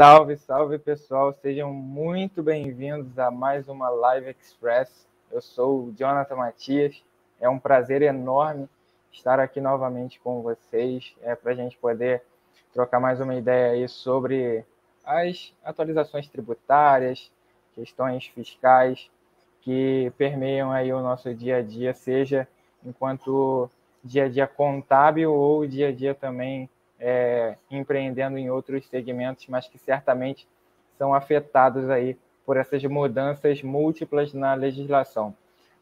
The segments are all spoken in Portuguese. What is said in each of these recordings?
Salve, salve pessoal, sejam muito bem-vindos a mais uma Live Express. Eu sou o Jonathan Matias, é um prazer enorme estar aqui novamente com vocês, é para a gente poder trocar mais uma ideia aí sobre as atualizações tributárias, questões fiscais que permeiam aí o nosso dia a dia, seja enquanto dia a dia contábil ou dia a dia também é, empreendendo em outros segmentos, mas que certamente são afetados aí por essas mudanças múltiplas na legislação.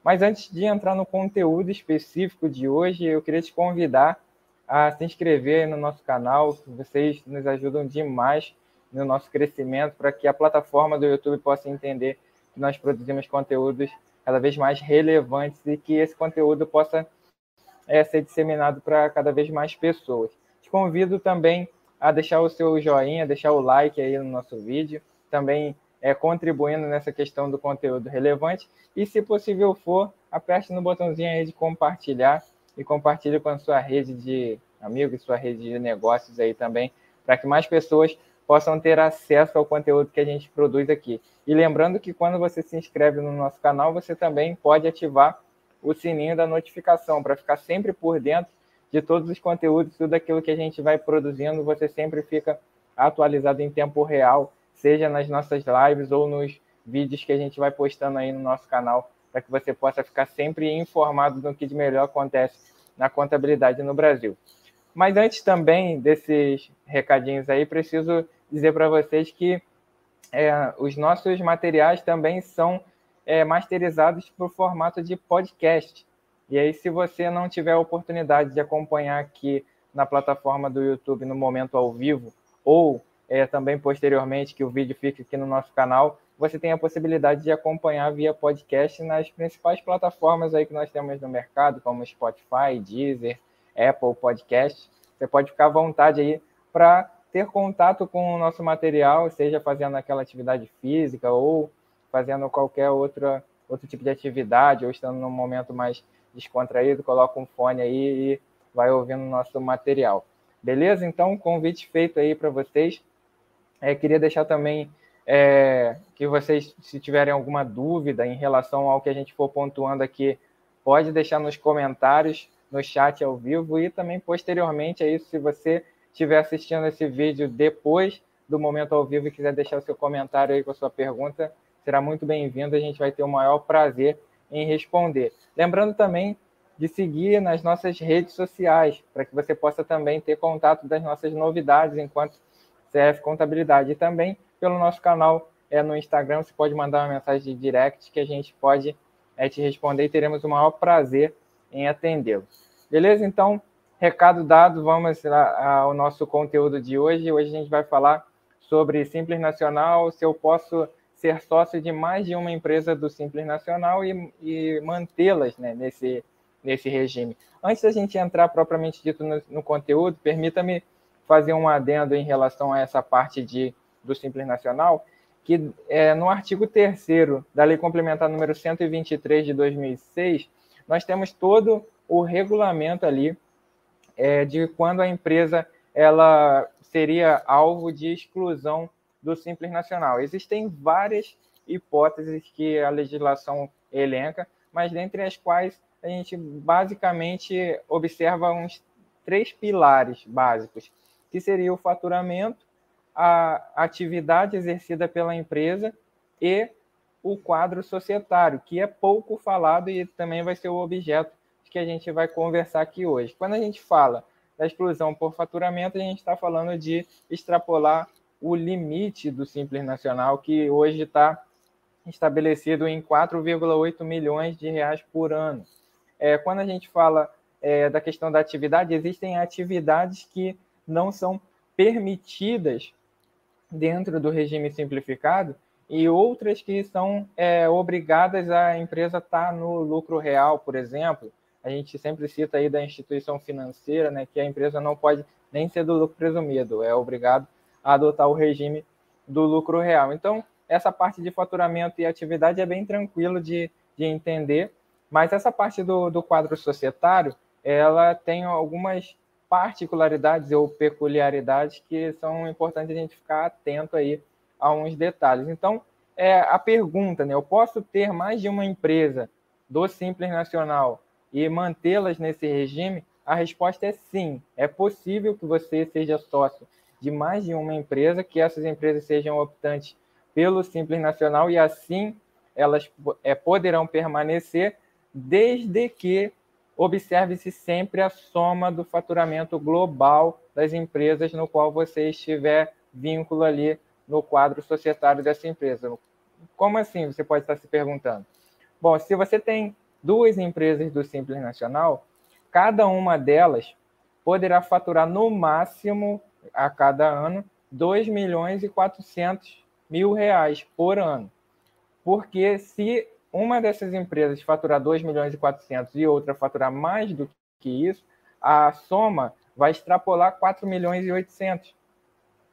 Mas antes de entrar no conteúdo específico de hoje, eu queria te convidar a se inscrever no nosso canal. Vocês nos ajudam demais no nosso crescimento para que a plataforma do YouTube possa entender que nós produzimos conteúdos cada vez mais relevantes e que esse conteúdo possa é, ser disseminado para cada vez mais pessoas. Te convido também a deixar o seu joinha, deixar o like aí no nosso vídeo, também é, contribuindo nessa questão do conteúdo relevante. E, se possível for, aperte no botãozinho aí de compartilhar e compartilhe com a sua rede de amigos, sua rede de negócios aí também, para que mais pessoas possam ter acesso ao conteúdo que a gente produz aqui. E lembrando que quando você se inscreve no nosso canal, você também pode ativar o sininho da notificação para ficar sempre por dentro de todos os conteúdos, tudo aquilo que a gente vai produzindo, você sempre fica atualizado em tempo real, seja nas nossas lives ou nos vídeos que a gente vai postando aí no nosso canal, para que você possa ficar sempre informado do que de melhor acontece na contabilidade no Brasil. Mas antes também desses recadinhos aí, preciso dizer para vocês que é, os nossos materiais também são é, masterizados para o formato de podcast. E aí, se você não tiver a oportunidade de acompanhar aqui na plataforma do YouTube no momento ao vivo, ou é, também posteriormente que o vídeo fique aqui no nosso canal, você tem a possibilidade de acompanhar via podcast nas principais plataformas aí que nós temos no mercado, como Spotify, Deezer, Apple Podcast. Você pode ficar à vontade aí para ter contato com o nosso material, seja fazendo aquela atividade física ou fazendo qualquer outra, outro tipo de atividade, ou estando num momento mais descontraído, coloca um fone aí e vai ouvindo o nosso material. Beleza? Então, convite feito aí para vocês. É, queria deixar também é, que vocês, se tiverem alguma dúvida em relação ao que a gente for pontuando aqui, pode deixar nos comentários, no chat ao vivo e também posteriormente a isso, se você estiver assistindo esse vídeo depois do momento ao vivo e quiser deixar o seu comentário aí com a sua pergunta, será muito bem-vindo. A gente vai ter o maior prazer em responder. Lembrando também de seguir nas nossas redes sociais, para que você possa também ter contato das nossas novidades enquanto CF Contabilidade. E também pelo nosso canal é, no Instagram, você pode mandar uma mensagem de direct que a gente pode é, te responder e teremos o maior prazer em atendê-lo. Beleza? Então, recado dado, vamos ao nosso conteúdo de hoje. Hoje a gente vai falar sobre Simples Nacional, se eu posso ser sócio de mais de uma empresa do Simples Nacional e, e mantê-las né, nesse, nesse regime. Antes da gente entrar propriamente dito no, no conteúdo, permita-me fazer um adendo em relação a essa parte de, do Simples Nacional, que é, no artigo 3 da Lei Complementar número 123 de 2006, nós temos todo o regulamento ali é, de quando a empresa ela seria alvo de exclusão do Simples Nacional. Existem várias hipóteses que a legislação elenca, mas dentre as quais a gente basicamente observa uns três pilares básicos, que seria o faturamento, a atividade exercida pela empresa e o quadro societário, que é pouco falado e também vai ser o objeto que a gente vai conversar aqui hoje. Quando a gente fala da exclusão por faturamento, a gente está falando de extrapolar o limite do Simples Nacional, que hoje está estabelecido em 4,8 milhões de reais por ano. É, quando a gente fala é, da questão da atividade, existem atividades que não são permitidas dentro do regime simplificado e outras que são é, obrigadas a empresa estar tá no lucro real, por exemplo. A gente sempre cita aí da instituição financeira, né, que a empresa não pode nem ser do lucro presumido, é obrigado adotar o regime do lucro real. Então, essa parte de faturamento e atividade é bem tranquilo de, de entender, mas essa parte do, do quadro societário, ela tem algumas particularidades ou peculiaridades que são importantes a gente ficar atento aí a uns detalhes. Então, é a pergunta, né? Eu posso ter mais de uma empresa do Simples Nacional e mantê-las nesse regime? A resposta é sim. É possível que você seja sócio de mais de uma empresa, que essas empresas sejam optantes pelo Simples Nacional e assim elas é, poderão permanecer desde que observe-se sempre a soma do faturamento global das empresas no qual você estiver vínculo ali no quadro societário dessa empresa. Como assim? Você pode estar se perguntando. Bom, se você tem duas empresas do Simples Nacional, cada uma delas poderá faturar no máximo a cada ano 2 milhões e 400 mil reais por ano. Porque se uma dessas empresas faturar 2 milhões e 400 e outra faturar mais do que isso, a soma vai extrapolar 4 milhões e 800,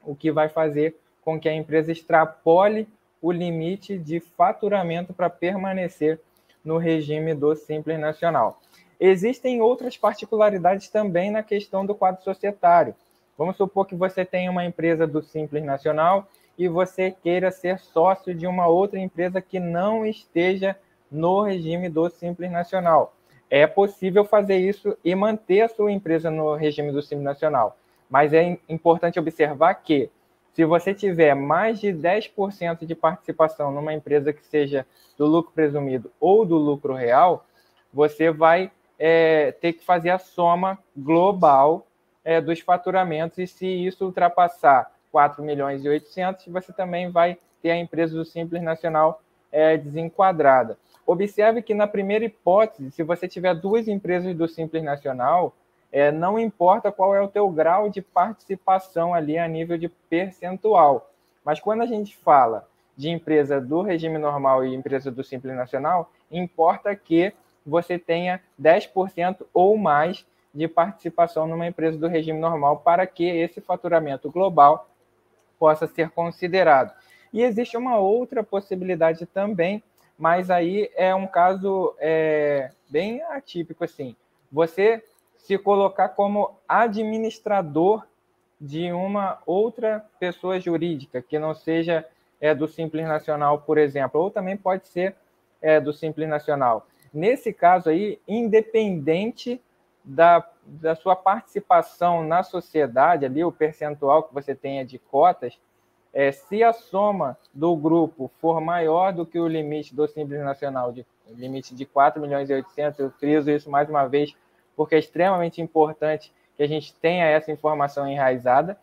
o que vai fazer com que a empresa extrapole o limite de faturamento para permanecer no regime do Simples Nacional. Existem outras particularidades também na questão do quadro societário. Vamos supor que você tenha uma empresa do Simples Nacional e você queira ser sócio de uma outra empresa que não esteja no regime do Simples Nacional. É possível fazer isso e manter a sua empresa no regime do Simples Nacional. Mas é importante observar que, se você tiver mais de 10% de participação numa empresa que seja do lucro presumido ou do lucro real, você vai é, ter que fazer a soma global é, dos faturamentos e se isso ultrapassar 4 milhões e 800, você também vai ter a empresa do Simples Nacional é, desenquadrada. Observe que na primeira hipótese, se você tiver duas empresas do Simples Nacional, é, não importa qual é o teu grau de participação ali a nível de percentual. Mas quando a gente fala de empresa do regime normal e empresa do Simples Nacional, importa que você tenha 10% ou mais de participação numa empresa do regime normal para que esse faturamento global possa ser considerado. E existe uma outra possibilidade também, mas aí é um caso é, bem atípico assim. Você se colocar como administrador de uma outra pessoa jurídica que não seja é, do Simples Nacional, por exemplo, ou também pode ser é, do Simples Nacional. Nesse caso aí, independente da, da sua participação na sociedade, ali o percentual que você tenha de cotas, é, se a soma do grupo for maior do que o limite do Simples Nacional, de limite de 4 milhões e 800, eu friso isso mais uma vez, porque é extremamente importante que a gente tenha essa informação enraizada.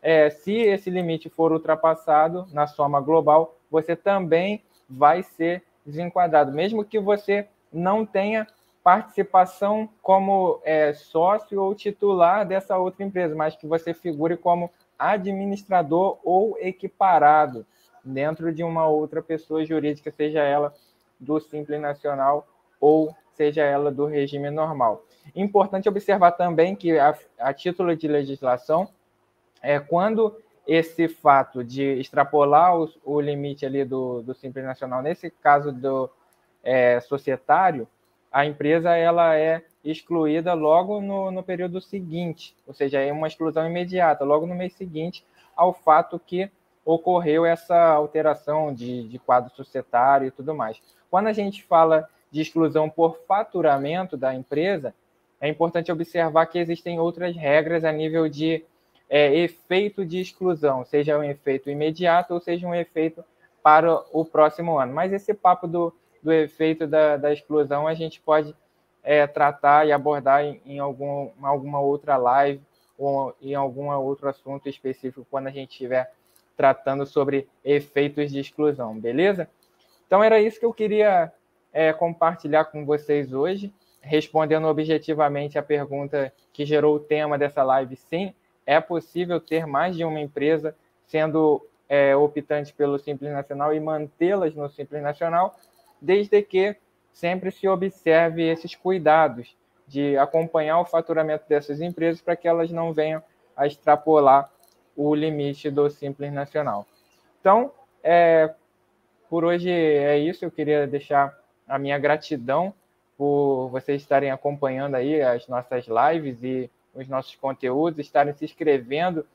É, se esse limite for ultrapassado na soma global, você também vai ser desenquadrado, mesmo que você não tenha participação como é, sócio ou titular dessa outra empresa, mas que você figure como administrador ou equiparado dentro de uma outra pessoa jurídica, seja ela do Simples Nacional ou seja ela do regime normal. Importante observar também que, a, a título de legislação, é quando esse fato de extrapolar o, o limite ali do, do Simples Nacional, nesse caso do é, societário, a empresa ela é excluída logo no, no período seguinte, ou seja, é uma exclusão imediata, logo no mês seguinte ao fato que ocorreu essa alteração de, de quadro societário e tudo mais. Quando a gente fala de exclusão por faturamento da empresa, é importante observar que existem outras regras a nível de é, efeito de exclusão, seja um efeito imediato ou seja um efeito para o próximo ano. Mas esse papo do, do efeito da, da exclusão a gente pode é, tratar e abordar em, em algum, alguma outra live ou em algum outro assunto específico quando a gente estiver tratando sobre efeitos de exclusão, beleza? Então era isso que eu queria é, compartilhar com vocês hoje, respondendo objetivamente a pergunta que gerou o tema dessa live. Sim, é possível ter mais de uma empresa sendo é, optante pelo Simples Nacional e mantê-las no Simples Nacional, desde que sempre se observe esses cuidados de acompanhar o faturamento dessas empresas para que elas não venham a extrapolar o limite do Simples Nacional. Então, é, por hoje é isso. Eu queria deixar a minha gratidão por vocês estarem acompanhando aí as nossas lives e os nossos conteúdos, estarem se inscrevendo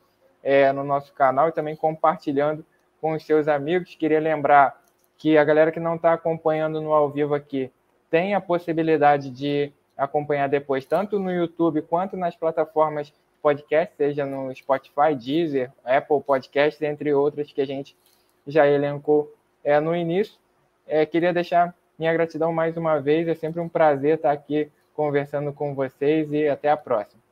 é, no nosso canal e também compartilhando com os seus amigos. Queria lembrar que a galera que não está acompanhando no ao vivo aqui tem a possibilidade de acompanhar depois, tanto no YouTube quanto nas plataformas podcast, seja no Spotify, Deezer, Apple Podcasts, entre outras que a gente já elencou é, no início. É, queria deixar minha gratidão mais uma vez, é sempre um prazer estar aqui conversando com vocês e até a próxima.